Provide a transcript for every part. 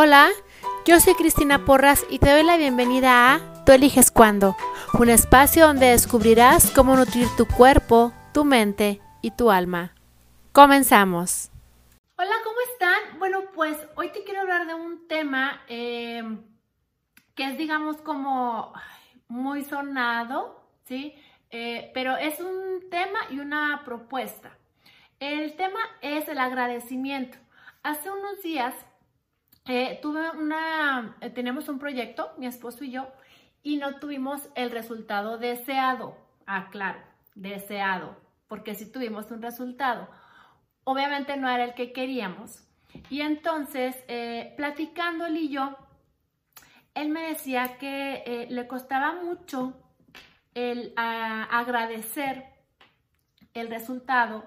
Hola, yo soy Cristina Porras y te doy la bienvenida a Tú eliges cuándo, un espacio donde descubrirás cómo nutrir tu cuerpo, tu mente y tu alma. Comenzamos. Hola, ¿cómo están? Bueno, pues hoy te quiero hablar de un tema eh, que es, digamos, como muy sonado, ¿sí? Eh, pero es un tema y una propuesta. El tema es el agradecimiento. Hace unos días eh, tuve una, eh, tenemos un proyecto, mi esposo y yo, y no tuvimos el resultado deseado. Ah, claro, deseado, porque sí tuvimos un resultado. Obviamente no era el que queríamos. Y entonces, eh, platicando él y yo, él me decía que le costaba mucho el agradecer el resultado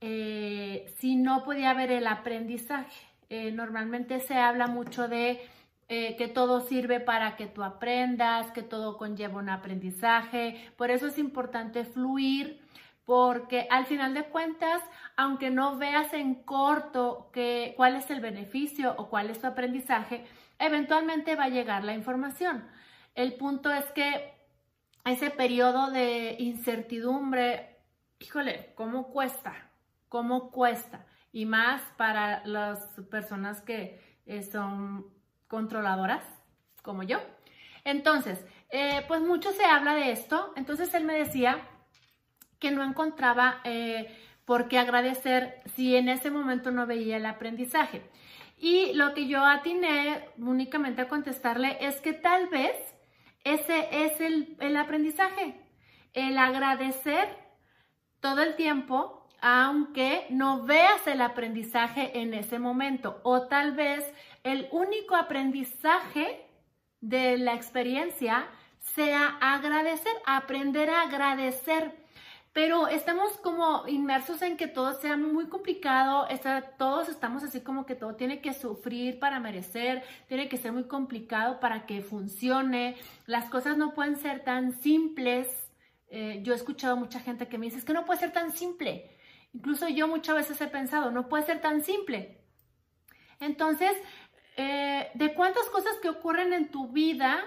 si no podía ver el aprendizaje. Eh, normalmente se habla mucho de eh, que todo sirve para que tú aprendas, que todo conlleva un aprendizaje. Por eso es importante fluir, porque al final de cuentas, aunque no veas en corto que, cuál es el beneficio o cuál es tu aprendizaje, eventualmente va a llegar la información. El punto es que ese periodo de incertidumbre, híjole, ¿cómo cuesta? ¿Cómo cuesta? Y más para las personas que eh, son controladoras, como yo. Entonces, eh, pues mucho se habla de esto. Entonces él me decía que no encontraba eh, por qué agradecer si en ese momento no veía el aprendizaje. Y lo que yo atiné únicamente a contestarle es que tal vez ese es el, el aprendizaje, el agradecer todo el tiempo aunque no veas el aprendizaje en ese momento o tal vez el único aprendizaje de la experiencia sea agradecer, aprender a agradecer. Pero estamos como inmersos en que todo sea muy complicado, todos estamos así como que todo tiene que sufrir para merecer, tiene que ser muy complicado para que funcione, las cosas no pueden ser tan simples. Eh, yo he escuchado mucha gente que me dice, es que no puede ser tan simple. Incluso yo muchas veces he pensado, no puede ser tan simple. Entonces, eh, ¿de cuántas cosas que ocurren en tu vida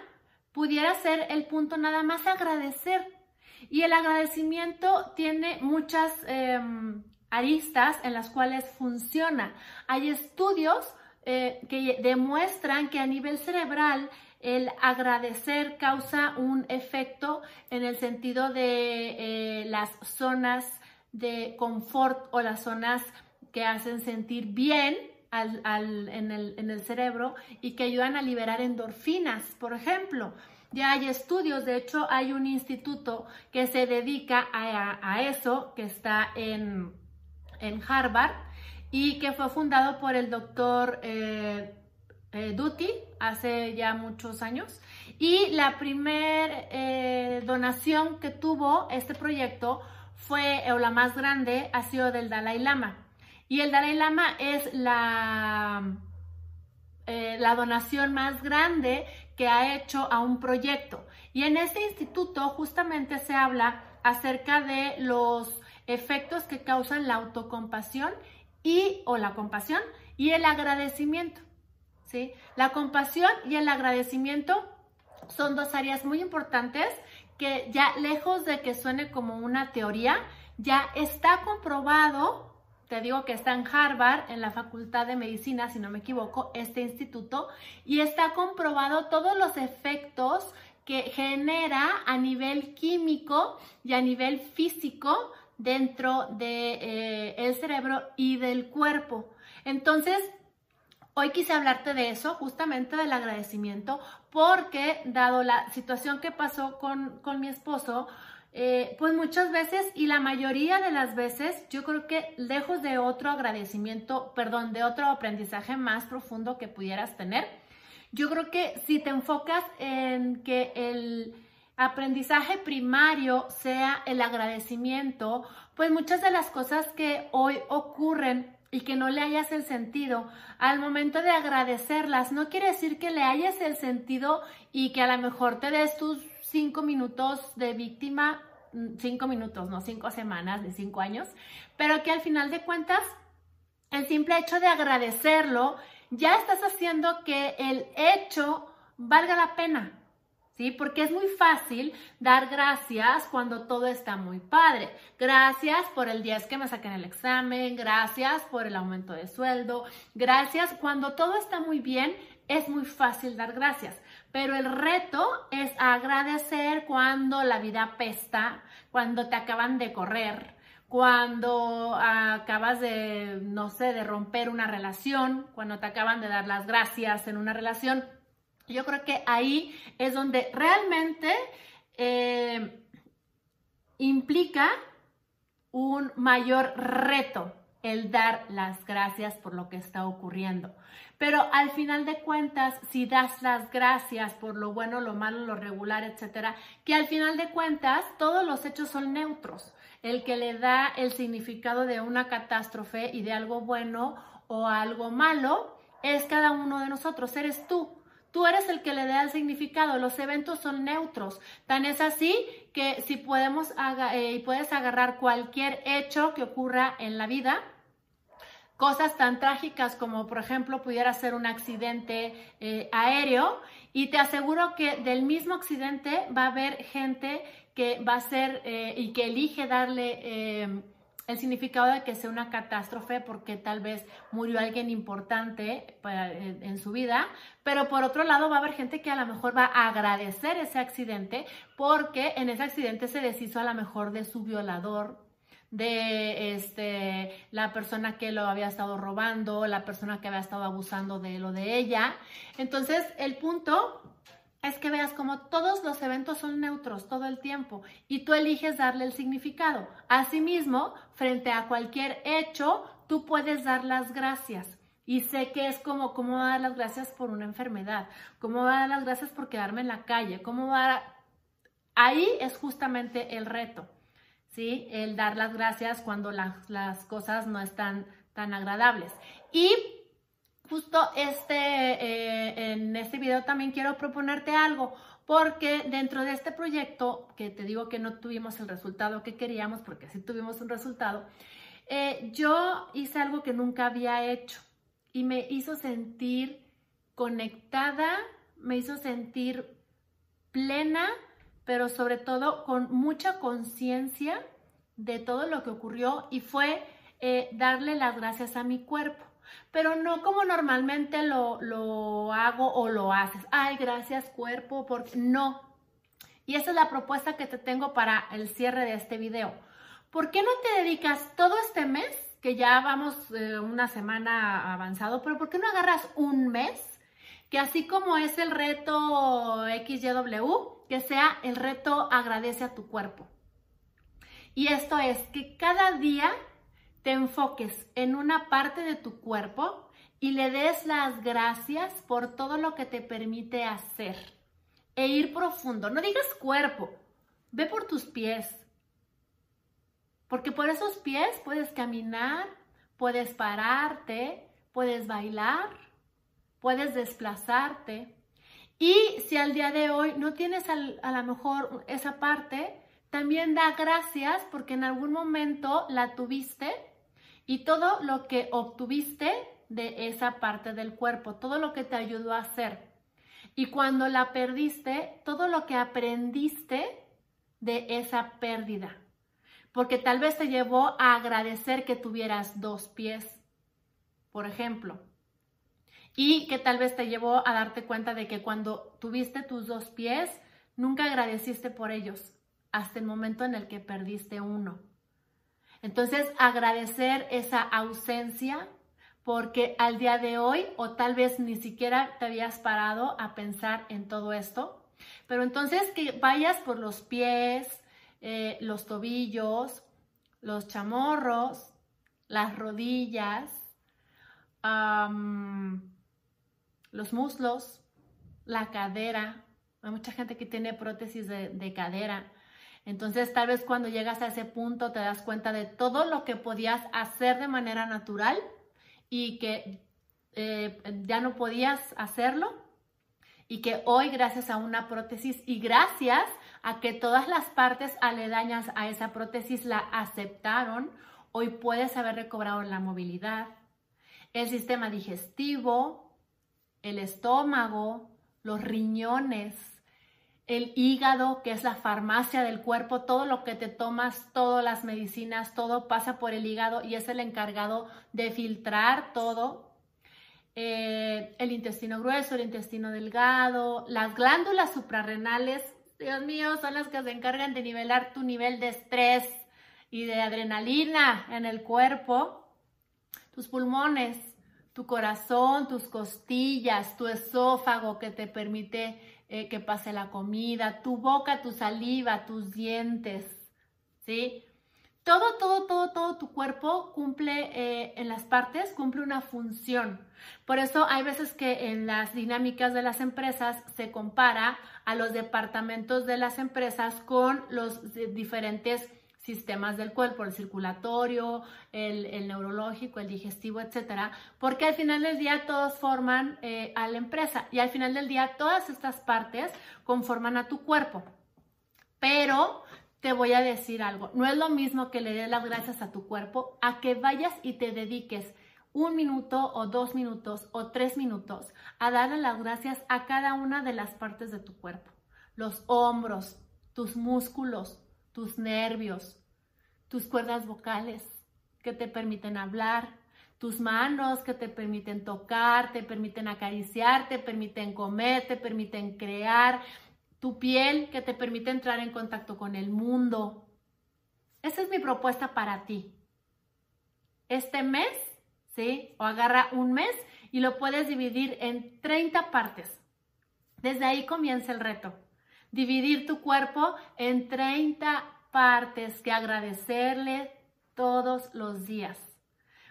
pudiera ser el punto nada más agradecer? Y el agradecimiento tiene muchas em, aristas en las cuales funciona. Hay estudios eh, que demuestran que a nivel cerebral el agradecer causa un efecto en el sentido de eh, las zonas de confort o las zonas que hacen sentir bien en, el, cerebro y que ayudan a liberar endorfinas, por ejemplo. Ya hay estudios, de hecho hay un instituto que se dedica a, eso, que está en, Harvard y que fue fundado por el doctor eh, eh, hace ya muchos años. Y la primera eh, donación que tuvo este proyecto fue, o la más grande, ha sido del Dalai Lama. Y el Dalai Lama es la, eh, la donación más grande que ha hecho a un proyecto. Y en este instituto justamente se habla acerca de los efectos que causan la autocompasión y o la compasión y el agradecimiento. ¿sí? La compasión y el agradecimiento son dos áreas muy importantes que ya lejos de que suene como una teoría, ya está comprobado, te digo que está en Harvard, en la Facultad de Medicina, si no me equivoco, este instituto, y está comprobado todos los efectos que genera a nivel químico y a nivel físico dentro del de, eh, cerebro y del cuerpo. Entonces, Hoy quise hablarte de eso, justamente del agradecimiento, porque dado la situación que pasó con, mi esposo, eh, pues muchas veces y la mayoría de las veces yo creo que lejos de otro agradecimiento, perdón, de otro aprendizaje más profundo que pudieras tener, yo creo que si te enfocas en que el aprendizaje primario sea el agradecimiento, pues muchas de las cosas que hoy ocurren y que no le hayas el sentido al momento de agradecerlas. No quiere decir que le hayas el sentido y que a lo mejor te des tus cinco minutos de víctima, mm, cinco minutos, no cinco semanas, de cinco años, pero que al final de cuentas el simple hecho de agradecerlo ya estás haciendo que el hecho valga la pena. ¿Sí? Porque es muy fácil dar gracias cuando todo está muy padre. Gracias por el 10 que me saqué en el examen, gracias por el aumento de sueldo, gracias cuando todo está muy bien, es muy fácil dar gracias. Pero el reto es agradecer cuando la vida pesta, cuando te acaban de correr, cuando acabas de, no sé, de romper una relación, cuando te acaban de dar las gracias en una relación. Yo creo que ahí es donde realmente eh, implica un mayor reto el dar las gracias por lo que está ocurriendo. Pero al final de cuentas, si das las gracias por lo bueno, lo malo, lo regular, etcétera, que al final de cuentas todos los hechos son neutros. El que le da el significado de una catástrofe y de algo bueno o algo malo es cada uno de nosotros, eres tú. Tú eres el que le da el significado. Los eventos son neutros. Tan es así que si podemos eh, puedes agarrar cualquier hecho que ocurra en la vida, cosas tan trágicas como por ejemplo pudiera ser un accidente eh, aéreo y te aseguro que del mismo accidente va a haber gente que va a ser eh, y que elige darle el significado de que sea una catástrofe porque tal vez murió alguien importante en, su vida, pero por otro lado va a haber gente que a lo mejor va a agradecer ese accidente porque en ese accidente se deshizo a lo mejor de su violador, de este, la persona que lo había estado robando, la persona que había estado abusando de lo de ella. Entonces, el punto es que veas como todos los eventos son neutros todo el tiempo y tú eliges darle el significado. Asimismo, frente a cualquier hecho, tú puedes dar las gracias. Y sé que es como, ¿cómo va a dar las gracias por una enfermedad? ¿Cómo va a dar las gracias por quedarme en la calle? ¿Cómo va a... Ahí es justamente el reto, ¿sí? El dar las gracias cuando las, las cosas no están tan agradables. Y justo este, eh, en este video también quiero proponerte algo, porque dentro de este proyecto, que te digo que no tuvimos el resultado que queríamos, porque sí tuvimos un resultado, eh, yo hice algo que nunca había hecho y me hizo sentir conectada, me hizo sentir plena, pero sobre todo con mucha conciencia de todo lo que ocurrió y fue eh, darle las gracias a mi cuerpo pero no como normalmente lo, hago o lo haces. Ay, gracias cuerpo, porque no. Y esa es la propuesta que te tengo para el cierre de este video. ¿Por qué no te dedicas todo este mes, que ya vamos eh, una semana avanzado, pero por qué no agarras un mes? Que así como es el reto XYW, que sea el reto agradece a tu cuerpo. Y esto es que cada día te enfoques en una parte de tu cuerpo y le des las gracias por todo lo que te permite hacer e ir profundo. No digas cuerpo, ve por tus pies, porque por esos pies puedes caminar, puedes pararte, puedes bailar, puedes desplazarte. Y si al día de hoy no tienes a lo mejor esa parte, también da gracias porque en algún momento la tuviste y todo lo que obtuviste de esa parte del cuerpo, todo lo que te ayudó a hacer. Y cuando la perdiste, todo lo que aprendiste de esa pérdida. Porque tal vez te llevó a agradecer que tuvieras dos pies, por ejemplo. Y que tal vez te llevó a darte cuenta de que cuando tuviste tus dos pies, nunca agradeciste por ellos hasta el momento en el que perdiste uno. Entonces, agradecer esa ausencia porque al día de hoy o tal vez ni siquiera te habías parado a pensar en todo esto. Pero entonces que vayas por los pies, eh, los tobillos, los chamorros, las rodillas, los muslos, la cadera. Hay mucha gente que tiene prótesis de cadera. Entonces, tal vez cuando llegas a ese punto te das cuenta de todo lo que podías hacer de manera natural y que eh, ya no podías hacerlo y que hoy gracias a una prótesis y gracias a que todas las partes aledañas a esa prótesis la aceptaron, hoy puedes haber recobrado la movilidad. el sistema digestivo, el estómago, los riñones, el hígado, que es la farmacia del cuerpo, todo lo que te tomas, todas las medicinas, todo pasa por el hígado y es el encargado de filtrar todo. Eh, el intestino grueso, el intestino delgado, las glándulas suprarrenales, Dios mío, son las que se encargan de nivelar tu nivel de estrés y de adrenalina en el cuerpo, tus pulmones, tu corazón, tus costillas, tu esófago que te permite eh, que pase la comida, tu boca, tu saliva, tus dientes, ¿sí? Todo, todo, todo, todo tu cuerpo cumple eh, en las partes, cumple una función. Por eso hay veces que en las dinámicas de las empresas se compara a los departamentos de las empresas con los diferentes sistemas del cuerpo, el circulatorio, el, neurológico, el digestivo, etcétera, porque al final del día todos forman eh, a la empresa y al final del día todas estas partes conforman a tu cuerpo. Pero te voy a decir algo, no es lo mismo que le des las gracias a tu cuerpo a que vayas y te dediques un minuto o dos minutos o tres minutos a darle las gracias a cada una de las partes de tu cuerpo. Los hombros, tus músculos, tus nervios, tus cuerdas vocales que te permiten hablar, tus manos que te permiten tocar, te permiten acariciar, te permiten comer, te permiten crear, tu piel que te permite entrar en contacto con el mundo. Esa es mi propuesta para ti. Este mes, ¿sí? O agarra un mes y lo puedes dividir en 30 partes. Desde ahí comienza el reto dividir tu cuerpo en 30 partes que agradecerle todos los días.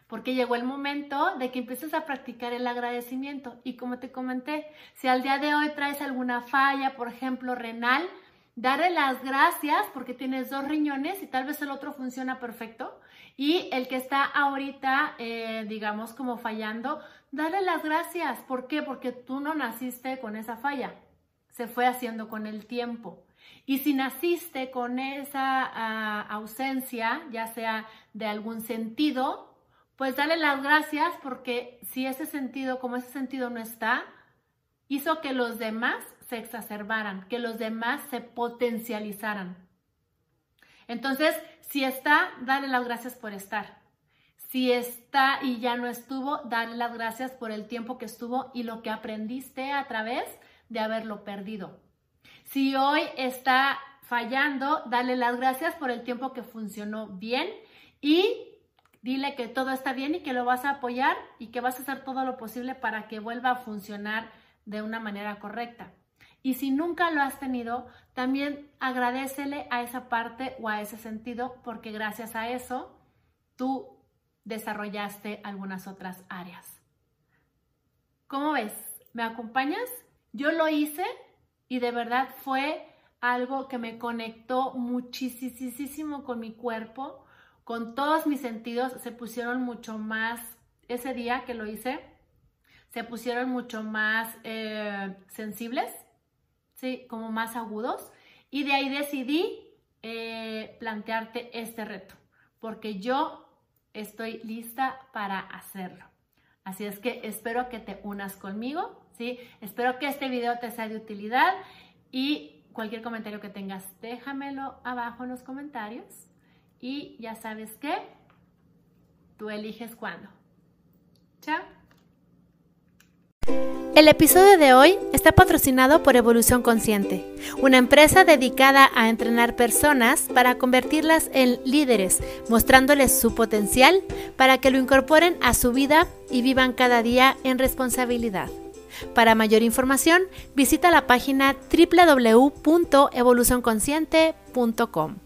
Porque llegó el momento de que empieces a practicar el agradecimiento. Y como te comenté, si al día de hoy traes alguna falla, por ejemplo, renal, darle las gracias porque tienes dos riñones y tal vez el otro funciona perfecto. Y el que está ahorita, eh, digamos, como fallando, darle las gracias. ¿Por qué? Porque tú no naciste con esa falla se fue haciendo con el tiempo. Y si naciste con esa ah, ausencia, ya sea de algún sentido, pues dale las gracias porque si ese sentido, como ese sentido no está, hizo que los demás se exacerbaran, que los demás se potencializaran. Entonces, si está, dale las gracias por estar. Si está y ya no estuvo, dale las gracias por el tiempo que estuvo y lo que aprendiste a través de haberlo perdido. Si hoy está fallando, dale las gracias por el tiempo que funcionó bien y dile que todo está bien y que lo vas a apoyar y que vas a hacer todo lo posible para que vuelva a funcionar de una manera correcta. Y si nunca lo has tenido, también agradecele a esa parte o a ese sentido porque gracias a eso tú desarrollaste algunas otras áreas. ¿Cómo ves? ¿Me acompañas? Yo lo hice y de verdad fue algo que me conectó muchísimo con mi cuerpo, con todos mis sentidos, se pusieron mucho más, ese día que lo hice, se pusieron mucho más eh, sensibles, ¿sí? como más agudos, y de ahí decidí eh, plantearte este reto, porque yo estoy lista para hacerlo. Así es que espero que te unas conmigo ¿sí? Espero que este video te sea de utilidad y cualquier comentario que tengas, déjamelo abajo en los comentarios. Y ya sabes que tú eliges cuándo. Chao. El episodio de hoy está patrocinado por Evolución Consciente, una empresa dedicada a entrenar personas para convertirlas en líderes, mostrándoles su potencial para que lo incorporen a su vida y vivan cada día en responsabilidad. Para mayor información, visita la página www.evolucionconsciente.com.